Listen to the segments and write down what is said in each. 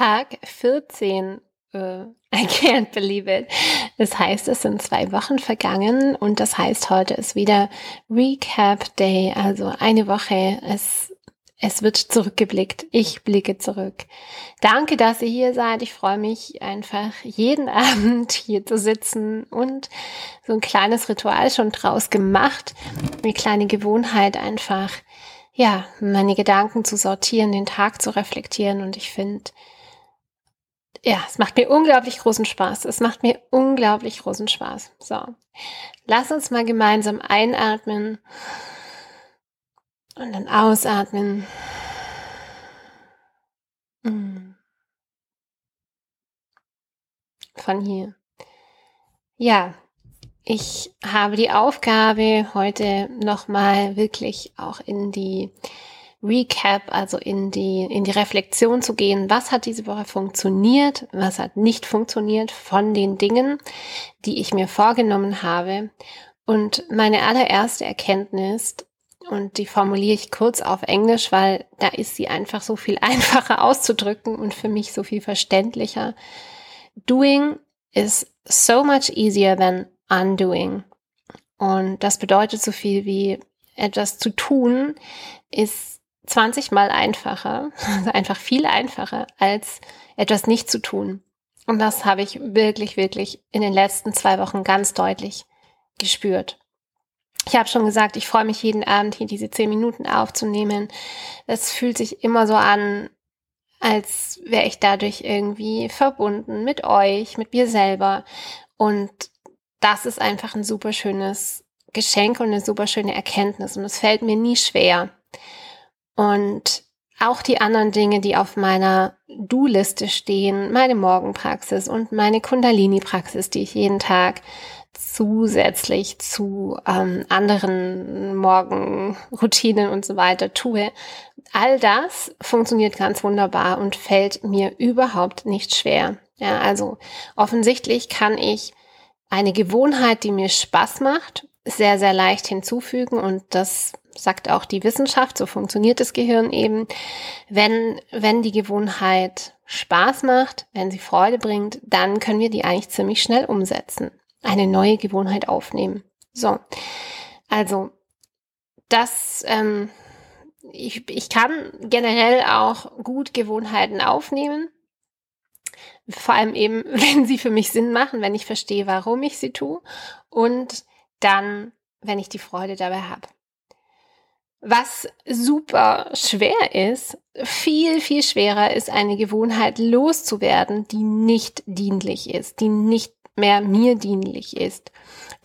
Tag 14. Äh, I can't believe it. Das heißt, es sind zwei Wochen vergangen und das heißt, heute ist wieder Recap Day, also eine Woche. Es, es wird zurückgeblickt. Ich blicke zurück. Danke, dass ihr hier seid. Ich freue mich einfach jeden Abend hier zu sitzen und so ein kleines Ritual schon draus gemacht. Eine kleine Gewohnheit einfach, ja, meine Gedanken zu sortieren, den Tag zu reflektieren und ich finde, ja, es macht mir unglaublich großen Spaß. Es macht mir unglaublich großen Spaß. So, lass uns mal gemeinsam einatmen und dann ausatmen. Mm. Von hier. Ja, ich habe die Aufgabe, heute nochmal wirklich auch in die Recap, also in die, in die Reflexion zu gehen. Was hat diese Woche funktioniert? Was hat nicht funktioniert von den Dingen, die ich mir vorgenommen habe? Und meine allererste Erkenntnis, und die formuliere ich kurz auf Englisch, weil da ist sie einfach so viel einfacher auszudrücken und für mich so viel verständlicher. Doing is so much easier than undoing. Und das bedeutet so viel wie etwas zu tun ist 20 mal einfacher, also einfach viel einfacher, als etwas nicht zu tun. Und das habe ich wirklich, wirklich in den letzten zwei Wochen ganz deutlich gespürt. Ich habe schon gesagt, ich freue mich jeden Abend hier diese zehn Minuten aufzunehmen. Es fühlt sich immer so an, als wäre ich dadurch irgendwie verbunden mit euch, mit mir selber. Und das ist einfach ein super schönes Geschenk und eine super schöne Erkenntnis. Und es fällt mir nie schwer, und auch die anderen Dinge, die auf meiner Do-Liste stehen, meine Morgenpraxis und meine Kundalini-Praxis, die ich jeden Tag zusätzlich zu ähm, anderen Morgenroutinen und so weiter tue. All das funktioniert ganz wunderbar und fällt mir überhaupt nicht schwer. Ja, also offensichtlich kann ich eine Gewohnheit, die mir Spaß macht, sehr, sehr leicht hinzufügen und das sagt auch die Wissenschaft, so funktioniert das Gehirn eben. Wenn, wenn die Gewohnheit Spaß macht, wenn sie Freude bringt, dann können wir die eigentlich ziemlich schnell umsetzen. Eine neue Gewohnheit aufnehmen. So. Also, das, ähm, ich, ich kann generell auch gut Gewohnheiten aufnehmen. Vor allem eben, wenn sie für mich Sinn machen, wenn ich verstehe, warum ich sie tue. Und dann, wenn ich die Freude dabei habe. Was super schwer ist, viel, viel schwerer ist, eine Gewohnheit loszuwerden, die nicht dienlich ist, die nicht mehr mir dienlich ist,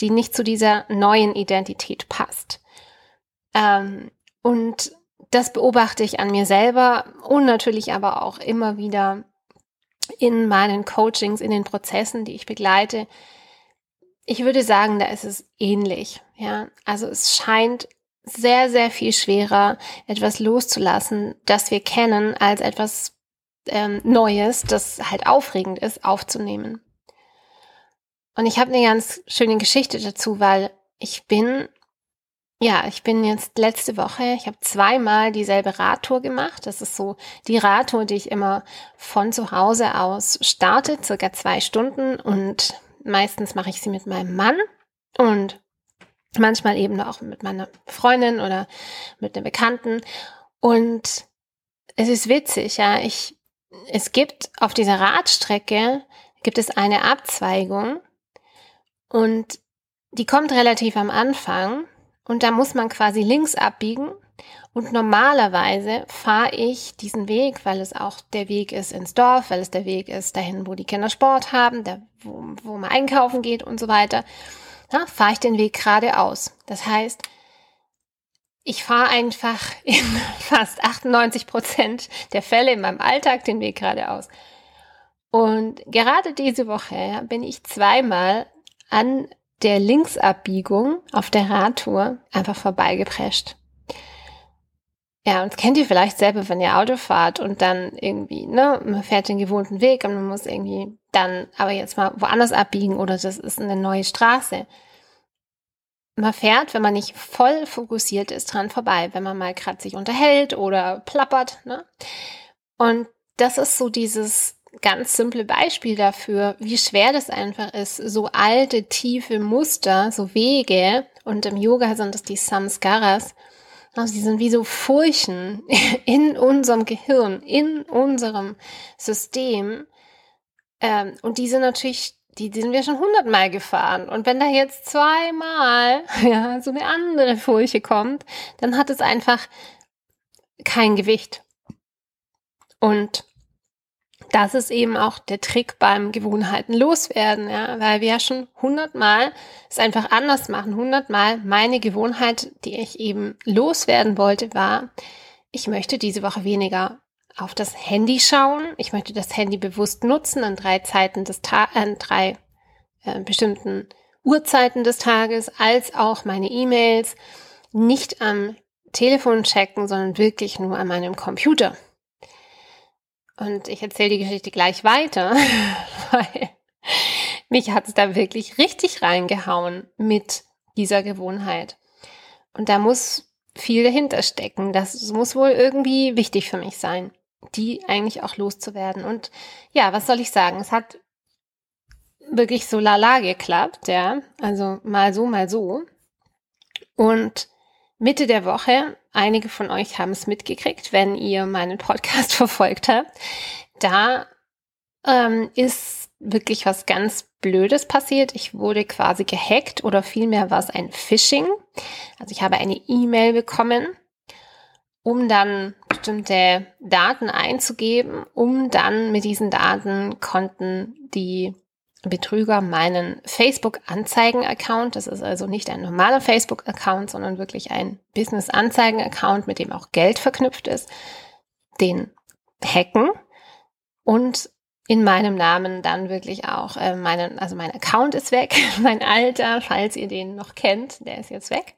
die nicht zu dieser neuen Identität passt. Ähm, und das beobachte ich an mir selber und natürlich aber auch immer wieder in meinen Coachings, in den Prozessen, die ich begleite. Ich würde sagen, da ist es ähnlich. Ja, also es scheint sehr, sehr viel schwerer, etwas loszulassen, das wir kennen, als etwas ähm, Neues, das halt aufregend ist, aufzunehmen. Und ich habe eine ganz schöne Geschichte dazu, weil ich bin, ja, ich bin jetzt letzte Woche, ich habe zweimal dieselbe Radtour gemacht. Das ist so die Radtour, die ich immer von zu Hause aus starte, circa zwei Stunden. Und meistens mache ich sie mit meinem Mann. Und manchmal eben auch mit meiner Freundin oder mit einem Bekannten. Und es ist witzig, ja. Ich, es gibt auf dieser Radstrecke gibt es eine Abzweigung und die kommt relativ am Anfang und da muss man quasi links abbiegen. Und normalerweise fahre ich diesen Weg, weil es auch der Weg ist ins Dorf, weil es der Weg ist dahin, wo die Kinder Sport haben, da, wo, wo man einkaufen geht und so weiter ja, fahre ich den Weg geradeaus. Das heißt, ich fahre einfach in fast 98 Prozent der Fälle in meinem Alltag den Weg geradeaus. Und gerade diese Woche bin ich zweimal an der Linksabbiegung auf der Radtour einfach vorbeigeprescht. Ja, und kennt ihr vielleicht selber, wenn ihr Auto fahrt und dann irgendwie, ne, man fährt den gewohnten Weg und man muss irgendwie dann aber jetzt mal woanders abbiegen oder das ist eine neue Straße. Man fährt, wenn man nicht voll fokussiert ist, dran vorbei, wenn man mal gerade sich unterhält oder plappert, ne? Und das ist so dieses ganz simple Beispiel dafür, wie schwer das einfach ist, so alte, tiefe Muster, so Wege, und im Yoga sind das die Samskaras, also die sind wie so Furchen in unserem Gehirn, in unserem System. Ähm, und die sind natürlich, die, sind wir schon hundertmal gefahren. Und wenn da jetzt zweimal ja, so eine andere Furche kommt, dann hat es einfach kein Gewicht. Und das ist eben auch der Trick beim Gewohnheiten loswerden, ja, weil wir ja schon hundertmal es einfach anders machen. Hundertmal meine Gewohnheit, die ich eben loswerden wollte, war, ich möchte diese Woche weniger auf das Handy schauen. Ich möchte das Handy bewusst nutzen an drei Zeiten des Tages, an drei äh, bestimmten Uhrzeiten des Tages, als auch meine E-Mails nicht am Telefon checken, sondern wirklich nur an meinem Computer. Und ich erzähle die Geschichte gleich weiter, weil mich hat es da wirklich richtig reingehauen mit dieser Gewohnheit. Und da muss viel dahinter stecken. Das muss wohl irgendwie wichtig für mich sein, die eigentlich auch loszuwerden. Und ja, was soll ich sagen? Es hat wirklich so lala geklappt, ja. Also mal so, mal so. Und Mitte der Woche, einige von euch haben es mitgekriegt, wenn ihr meinen Podcast verfolgt habt, da ähm, ist wirklich was ganz Blödes passiert. Ich wurde quasi gehackt oder vielmehr war es ein Phishing. Also ich habe eine E-Mail bekommen, um dann bestimmte Daten einzugeben, um dann mit diesen Daten konnten die Betrüger meinen Facebook-Anzeigen-Account, das ist also nicht ein normaler Facebook-Account, sondern wirklich ein Business-Anzeigen-Account, mit dem auch Geld verknüpft ist, den hacken und in meinem Namen dann wirklich auch äh, meinen, also mein Account ist weg, mein Alter, falls ihr den noch kennt, der ist jetzt weg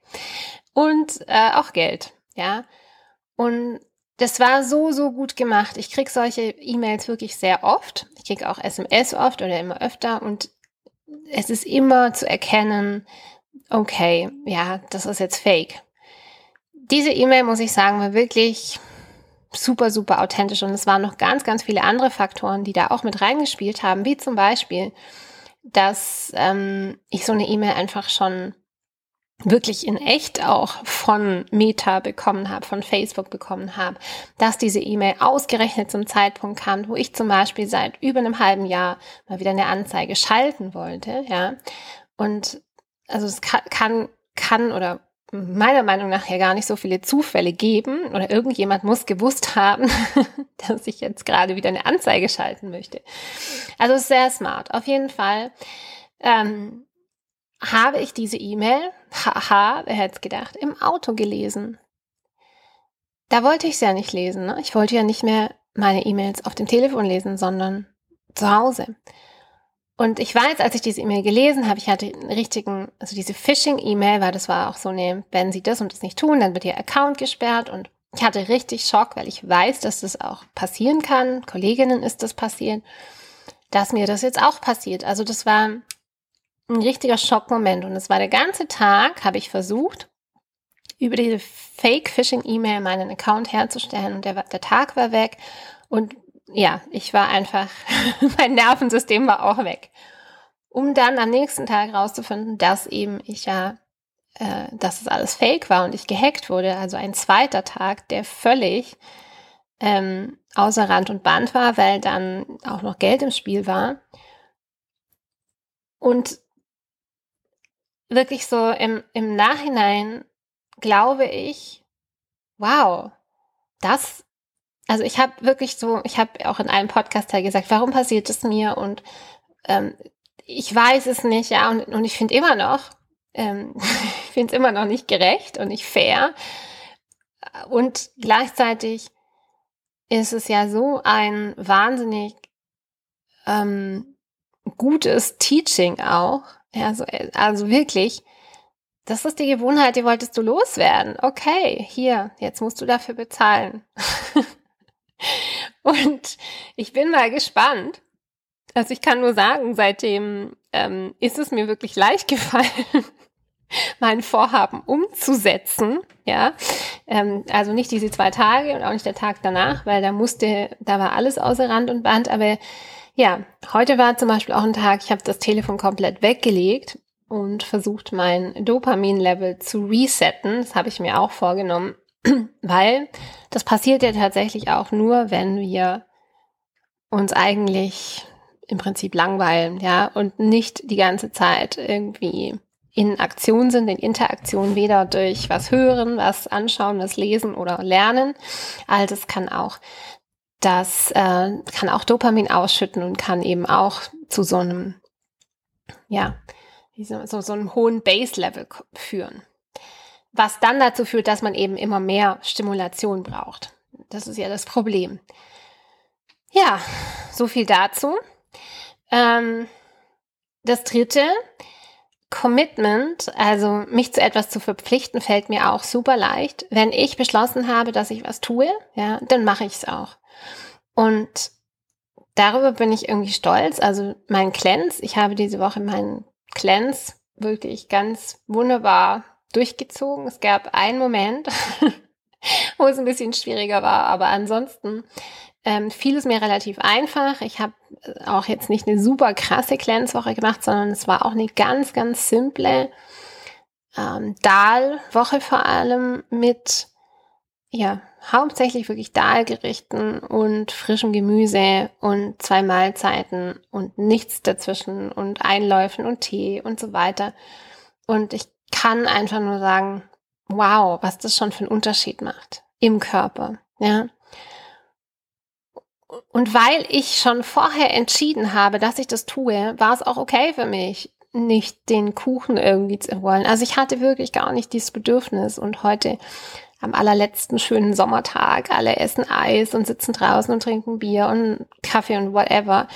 und äh, auch Geld, ja. Und das war so, so gut gemacht. Ich krieg solche E-Mails wirklich sehr oft. Ich krieg auch SMS oft oder immer öfter und es ist immer zu erkennen, okay, ja, das ist jetzt fake. Diese E-Mail, muss ich sagen, war wirklich super, super authentisch und es waren noch ganz, ganz viele andere Faktoren, die da auch mit reingespielt haben, wie zum Beispiel, dass ähm, ich so eine E-Mail einfach schon wirklich in echt auch von Meta bekommen habe, von Facebook bekommen habe, dass diese E-Mail ausgerechnet zum Zeitpunkt kam, wo ich zum Beispiel seit über einem halben Jahr mal wieder eine Anzeige schalten wollte, ja. Und also es kann, kann, kann oder meiner Meinung nach ja gar nicht so viele Zufälle geben oder irgendjemand muss gewusst haben, dass ich jetzt gerade wieder eine Anzeige schalten möchte. Also sehr smart. Auf jeden Fall ähm, habe ich diese E-Mail, haha, wer hätte es gedacht, im Auto gelesen. Da wollte ich es ja nicht lesen. Ne? Ich wollte ja nicht mehr meine E-Mails auf dem Telefon lesen, sondern zu Hause. Und ich weiß, als ich diese E-Mail gelesen habe, ich hatte einen richtigen, also diese Phishing-E-Mail, weil das war auch so eine, wenn Sie das und das nicht tun, dann wird Ihr Account gesperrt und ich hatte richtig Schock, weil ich weiß, dass das auch passieren kann. Kolleginnen ist das passiert, dass mir das jetzt auch passiert. Also das war ein richtiger Schockmoment. Und es war der ganze Tag, habe ich versucht, über diese Fake-Phishing-E-Mail meinen Account herzustellen. Und der, der Tag war weg. Und ja, ich war einfach, mein Nervensystem war auch weg. Um dann am nächsten Tag rauszufinden, dass eben ich ja, äh, dass es alles fake war und ich gehackt wurde. Also ein zweiter Tag, der völlig ähm, außer Rand und Band war, weil dann auch noch Geld im Spiel war. Und wirklich so im, im Nachhinein glaube ich, wow, das, also ich habe wirklich so, ich habe auch in einem Podcast Teil gesagt, warum passiert es mir und ähm, ich weiß es nicht, ja, und, und ich finde immer noch, ähm, ich finde es immer noch nicht gerecht und nicht fair. Und gleichzeitig ist es ja so ein wahnsinnig ähm, gutes Teaching auch, ja, so, äh, also wirklich, das ist die Gewohnheit, die wolltest du loswerden. Okay, hier, jetzt musst du dafür bezahlen. Und ich bin mal gespannt. Also ich kann nur sagen, seitdem ähm, ist es mir wirklich leicht gefallen, mein Vorhaben umzusetzen. Ja, Ähm, also nicht diese zwei Tage und auch nicht der Tag danach, weil da musste, da war alles außer Rand und Band. Aber ja, heute war zum Beispiel auch ein Tag, ich habe das Telefon komplett weggelegt und versucht, mein Dopamin-Level zu resetten. Das habe ich mir auch vorgenommen, weil das passiert ja tatsächlich auch nur, wenn wir uns eigentlich im Prinzip langweilen, ja, und nicht die ganze Zeit irgendwie in Aktion sind, in Interaktion, weder durch was hören, was anschauen, was lesen oder lernen. All das kann auch das äh, kann auch Dopamin ausschütten und kann eben auch zu so einem, ja, so, so einem hohen Base-Level führen. Was dann dazu führt, dass man eben immer mehr Stimulation braucht. Das ist ja das Problem. Ja, so viel dazu. Ähm, das dritte, Commitment, also mich zu etwas zu verpflichten, fällt mir auch super leicht. Wenn ich beschlossen habe, dass ich was tue, ja, dann mache ich es auch. Und darüber bin ich irgendwie stolz. Also mein Cleanse, ich habe diese Woche meinen Cleanse wirklich ganz wunderbar durchgezogen. Es gab einen Moment, wo es ein bisschen schwieriger war, aber ansonsten ähm, fiel es mir relativ einfach. Ich habe auch jetzt nicht eine super krasse Cleanse-Woche gemacht, sondern es war auch eine ganz, ganz simple ähm, Dahl-Woche vor allem mit, ja, hauptsächlich wirklich Dahlgerichten und frischem Gemüse und zwei Mahlzeiten und nichts dazwischen und Einläufen und Tee und so weiter. Und ich kann einfach nur sagen, wow, was das schon für einen Unterschied macht im Körper, ja. Und weil ich schon vorher entschieden habe, dass ich das tue, war es auch okay für mich, nicht den Kuchen irgendwie zu wollen. Also ich hatte wirklich gar nicht dieses Bedürfnis. Und heute am allerletzten schönen Sommertag, alle essen Eis und sitzen draußen und trinken Bier und Kaffee und whatever.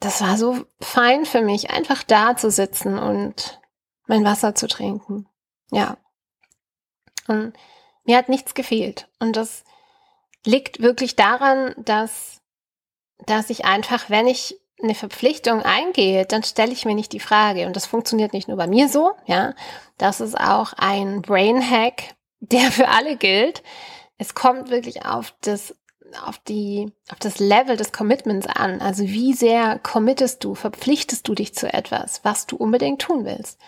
Das war so fein für mich, einfach da zu sitzen und mein Wasser zu trinken. Ja. Und mir hat nichts gefehlt. Und das liegt wirklich daran, dass, dass ich einfach, wenn ich eine Verpflichtung eingehe, dann stelle ich mir nicht die Frage. Und das funktioniert nicht nur bei mir so, ja. Das ist auch ein Brain Hack, der für alle gilt. Es kommt wirklich auf das, auf die, auf das Level des Commitments an. Also wie sehr committest du, verpflichtest du dich zu etwas, was du unbedingt tun willst.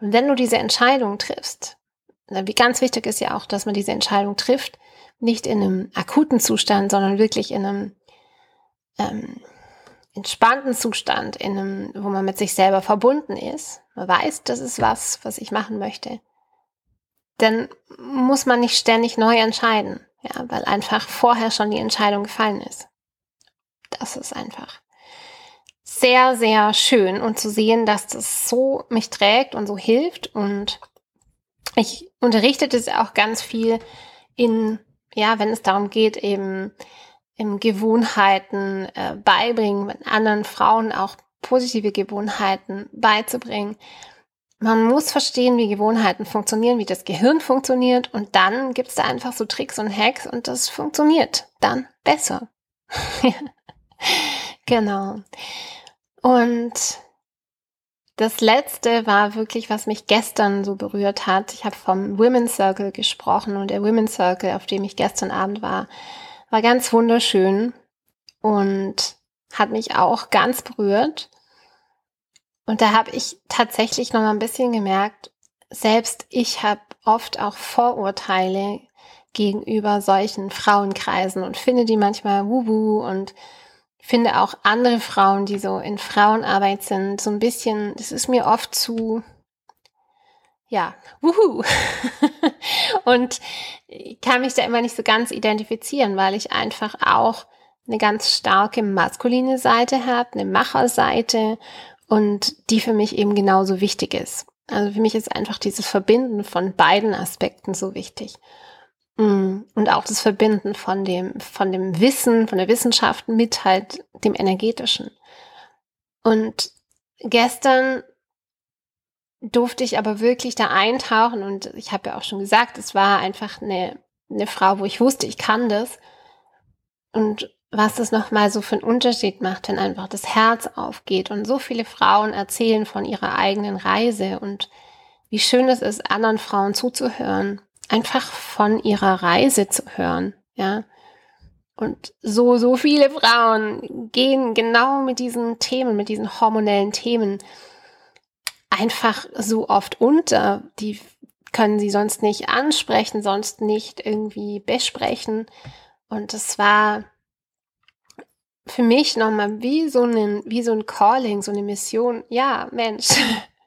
Und wenn du diese Entscheidung triffst, wie ganz wichtig ist ja auch, dass man diese Entscheidung trifft, nicht in einem akuten Zustand, sondern wirklich in einem ähm, entspannten Zustand, in einem, wo man mit sich selber verbunden ist. Man weiß, das ist was, was ich machen möchte. Dann muss man nicht ständig neu entscheiden, ja, weil einfach vorher schon die Entscheidung gefallen ist. Das ist einfach sehr, sehr schön und zu sehen, dass das so mich trägt und so hilft und ich unterrichte das auch ganz viel in ja, wenn es darum geht, eben im Gewohnheiten äh, beibringen, mit anderen Frauen auch positive Gewohnheiten beizubringen. Man muss verstehen, wie Gewohnheiten funktionieren, wie das Gehirn funktioniert und dann gibt es da einfach so Tricks und Hacks und das funktioniert dann besser. genau. Und das letzte war wirklich, was mich gestern so berührt hat. Ich habe vom Women's Circle gesprochen und der Women's Circle, auf dem ich gestern Abend war, war ganz wunderschön und hat mich auch ganz berührt. Und da habe ich tatsächlich noch mal ein bisschen gemerkt, selbst ich habe oft auch Vorurteile gegenüber solchen Frauenkreisen und finde die manchmal wuhu und finde auch andere Frauen, die so in Frauenarbeit sind, so ein bisschen, das ist mir oft zu, ja, wuhu. und kann mich da immer nicht so ganz identifizieren, weil ich einfach auch eine ganz starke maskuline Seite habe, eine Macherseite und die für mich eben genauso wichtig ist. Also für mich ist einfach dieses Verbinden von beiden Aspekten so wichtig. Mm. Und auch das Verbinden von dem, von dem Wissen, von der Wissenschaft mit halt dem Energetischen. Und gestern durfte ich aber wirklich da eintauchen und ich habe ja auch schon gesagt, es war einfach eine, eine Frau, wo ich wusste, ich kann das. Und was das nochmal so für einen Unterschied macht, wenn einfach das Herz aufgeht und so viele Frauen erzählen von ihrer eigenen Reise und wie schön es ist, anderen Frauen zuzuhören einfach von ihrer Reise zu hören, ja. Und so, so viele Frauen gehen genau mit diesen Themen, mit diesen hormonellen Themen einfach so oft unter. Die können sie sonst nicht ansprechen, sonst nicht irgendwie besprechen. Und es war für mich nochmal wie so ein, wie so ein Calling, so eine Mission. Ja, Mensch.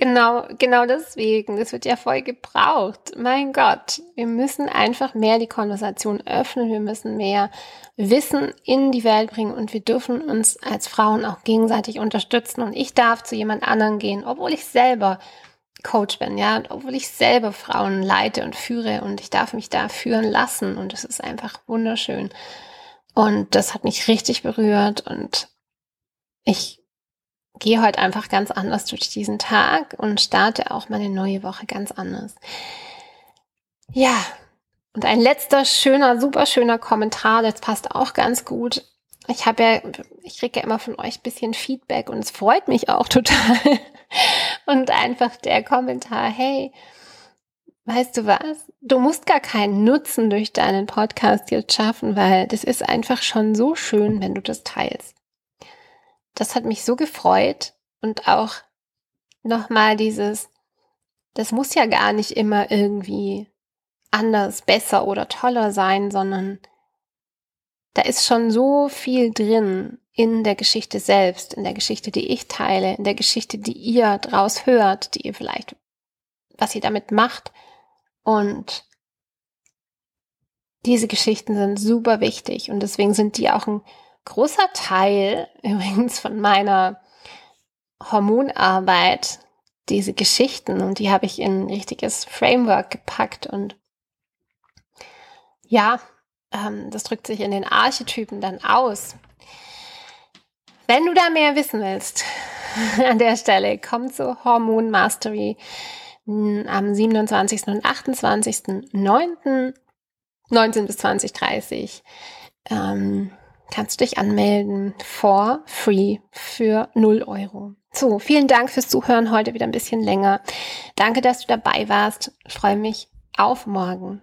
genau, genau deswegen. Das wird ja voll gebraucht. Mein Gott. Wir müssen einfach mehr die Konversation öffnen. Wir müssen mehr Wissen in die Welt bringen und wir dürfen uns als Frauen auch gegenseitig unterstützen. Und ich darf zu jemand anderen gehen, obwohl ich selber Coach bin, ja, obwohl ich selber Frauen leite und führe und ich darf mich da führen lassen und es ist einfach wunderschön. Und das hat mich richtig berührt und ich gehe heute einfach ganz anders durch diesen Tag und starte auch meine neue Woche ganz anders. Ja, und ein letzter schöner, super schöner Kommentar, das passt auch ganz gut. Ich habe ja, ich kriege ja immer von euch ein bisschen Feedback und es freut mich auch total. Und einfach der Kommentar, hey, weißt du was? Du musst gar keinen Nutzen durch deinen Podcast jetzt schaffen, weil das ist einfach schon so schön, wenn du das teilst. Das hat mich so gefreut und auch nochmal dieses, das muss ja gar nicht immer irgendwie anders, besser oder toller sein, sondern da ist schon so viel drin in der Geschichte selbst, in der Geschichte, die ich teile, in der Geschichte, die ihr draus hört, die ihr vielleicht, was ihr damit macht. Und diese Geschichten sind super wichtig und deswegen sind die auch ein großer Teil übrigens von meiner Hormonarbeit, diese Geschichten und die habe ich in ein richtiges Framework gepackt und ja, ähm, das drückt sich in den Archetypen dann aus. Wenn du da mehr wissen willst, an der Stelle, komm zu Hormon Mastery am 27. und 28.09. 19 bis 2030. Ähm, kannst du dich anmelden for free für 0 Euro. So, vielen Dank fürs Zuhören. Heute wieder ein bisschen länger. Danke, dass du dabei warst. Ich freue mich auf morgen.